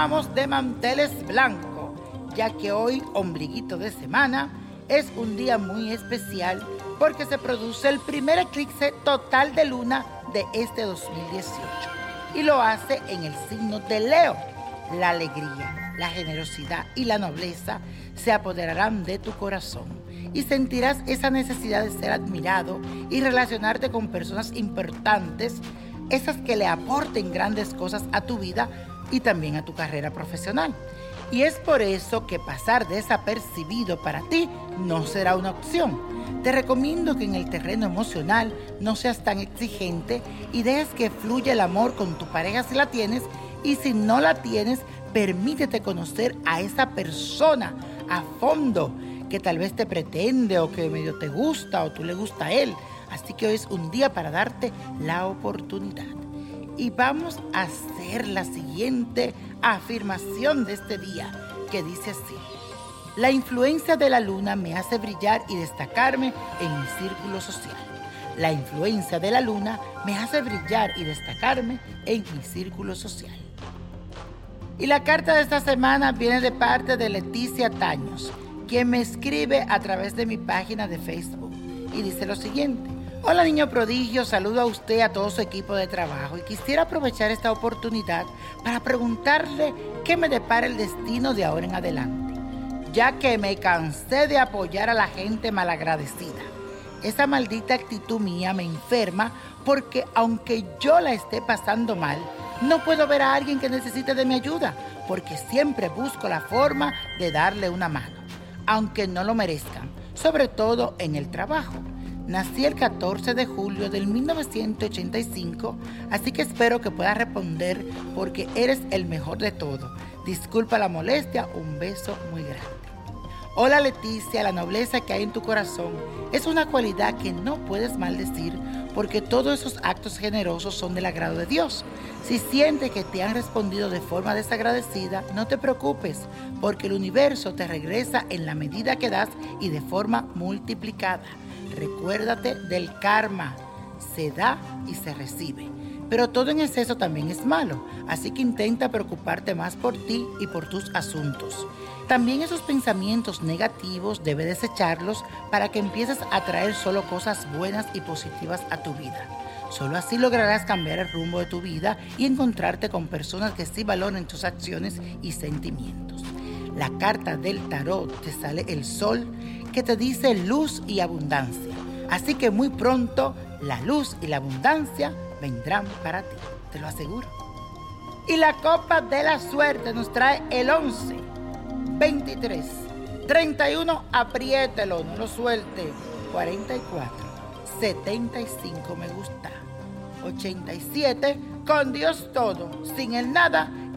vamos de manteles blanco, ya que hoy, ombliguito de semana, es un día muy especial porque se produce el primer eclipse total de luna de este 2018 y lo hace en el signo de Leo. La alegría, la generosidad y la nobleza se apoderarán de tu corazón y sentirás esa necesidad de ser admirado y relacionarte con personas importantes, esas que le aporten grandes cosas a tu vida y también a tu carrera profesional. Y es por eso que pasar desapercibido para ti no será una opción. Te recomiendo que en el terreno emocional no seas tan exigente y dejes que fluya el amor con tu pareja si la tienes y si no la tienes, permítete conocer a esa persona a fondo que tal vez te pretende o que medio te gusta o tú le gusta a él. Así que hoy es un día para darte la oportunidad. Y vamos a hacer la siguiente afirmación de este día, que dice así. La influencia de la luna me hace brillar y destacarme en mi círculo social. La influencia de la luna me hace brillar y destacarme en mi círculo social. Y la carta de esta semana viene de parte de Leticia Taños, quien me escribe a través de mi página de Facebook. Y dice lo siguiente. Hola niño prodigio, saludo a usted a todo su equipo de trabajo y quisiera aprovechar esta oportunidad para preguntarle qué me depara el destino de ahora en adelante, ya que me cansé de apoyar a la gente malagradecida. Esa maldita actitud mía me enferma porque aunque yo la esté pasando mal, no puedo ver a alguien que necesite de mi ayuda, porque siempre busco la forma de darle una mano, aunque no lo merezcan, sobre todo en el trabajo. Nací el 14 de julio del 1985, así que espero que puedas responder porque eres el mejor de todo. Disculpa la molestia, un beso muy grande. Hola Leticia, la nobleza que hay en tu corazón es una cualidad que no puedes maldecir porque todos esos actos generosos son del agrado de Dios. Si sientes que te han respondido de forma desagradecida, no te preocupes porque el universo te regresa en la medida que das y de forma multiplicada. Recuérdate del karma. Se da y se recibe. Pero todo en exceso también es malo, así que intenta preocuparte más por ti y por tus asuntos. También esos pensamientos negativos debes desecharlos para que empieces a traer solo cosas buenas y positivas a tu vida. Solo así lograrás cambiar el rumbo de tu vida y encontrarte con personas que sí valoren tus acciones y sentimientos. La carta del tarot te sale el sol que te dice luz y abundancia. Así que muy pronto la luz y la abundancia vendrán para ti, te lo aseguro. Y la copa de la suerte nos trae el 11, 23, 31, apriételo, no lo suelte, 44, 75 me gusta, 87, con Dios todo, sin el nada